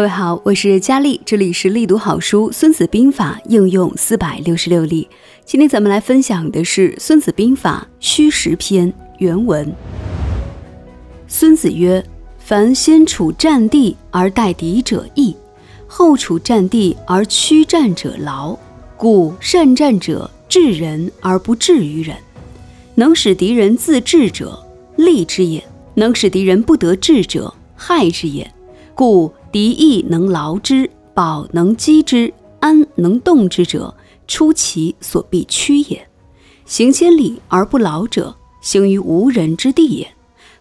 各位好，我是佳丽，这里是力读好书《孙子兵法》应用四百六十六例。今天咱们来分享的是《孙子兵法·虚实篇》原文。孙子曰：“凡先处战地而待敌者易，后处战地而屈战者劳。故善战者治人而不治于人，能使敌人自治者，利之也；能使敌人不得志者，害之也。故。”敌意能劳之，保能击之，安能动之者，出其所必趋也。行千里而不劳者，行于无人之地也。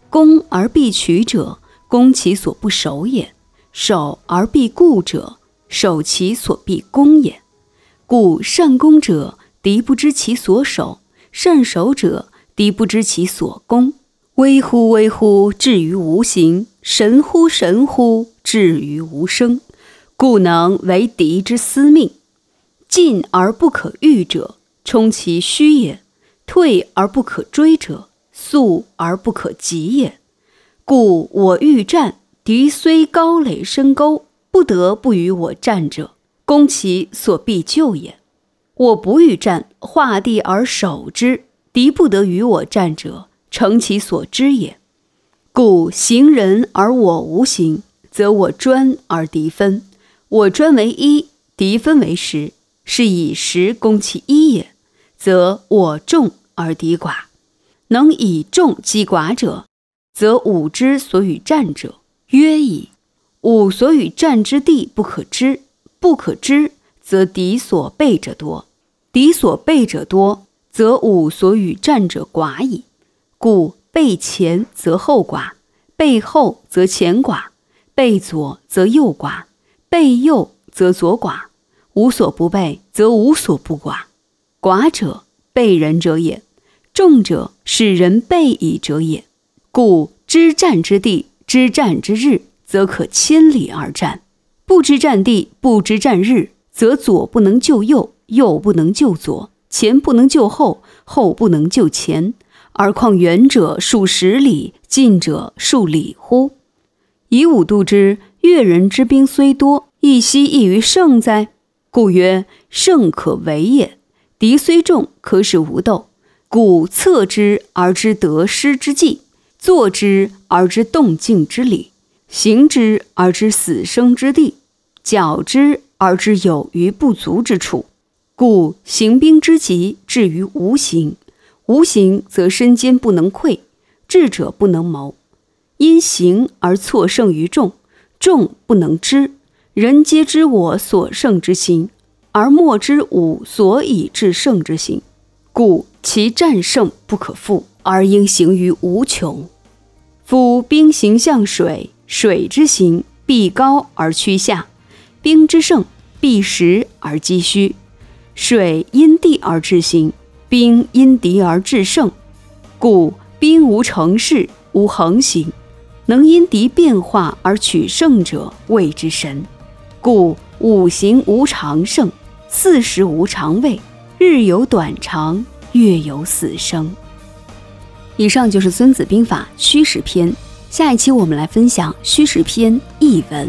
攻而必取者，攻其所不守也。守而必固者，守其所必攻也。故善攻者，敌不知其所守；善守者，敌不知其所攻。微乎微乎，至于无形；神乎神乎。至于无声，故能为敌之司命。进而不可御者，冲其虚也；退而不可追者，速而不可及也。故我欲战，敌虽高垒深沟，不得不与我战者，攻其所必救也；我不欲战，画地而守之，敌不得与我战者，成其所知也。故行人而我无形。则我专而敌分，我专为一，敌分为十，是以十攻其一也。则我众而敌寡，能以众击寡者，则吾之所与战者约矣。吾所与战之地不可知，不可知，则敌所备者多；敌所备者多，则吾所与战者寡矣。故备前则后寡，备后则前寡。背左则右寡，背右则左寡。无所不备，则无所不寡。寡者，备人者也；众者，使人备矣者也。故知战之地，知战之日，则可千里而战；不知战地，不知战日，则左不能救右，右不能救左，前不能救后，后不能救前。而况远者数十里，近者数里乎？以武度之，越人之兵虽多，亦奚异于胜哉？故曰：胜可为也。敌虽众，可使无斗。故策之而知得失之计，坐之而知动静之理，行之而知死生之地，矫之而知有余不足之处。故行兵之急，至于无形；无形则身坚不能溃，智者不能谋。因行而错胜于众，众不能知。人皆知我所胜之心，而莫知吾所以制胜之心。故其战胜不可复，而应行于无穷。夫兵行向水，水之行必高而趋下；兵之胜必实而击虚。水因地而制行，兵因敌而制胜。故兵无成势，无恒行。能因敌变化而取胜者，谓之神。故五行无常胜，四时无常位，日有短长，月有死生。以上就是《孙子兵法·虚实篇》，下一期我们来分享《虚实篇》译文。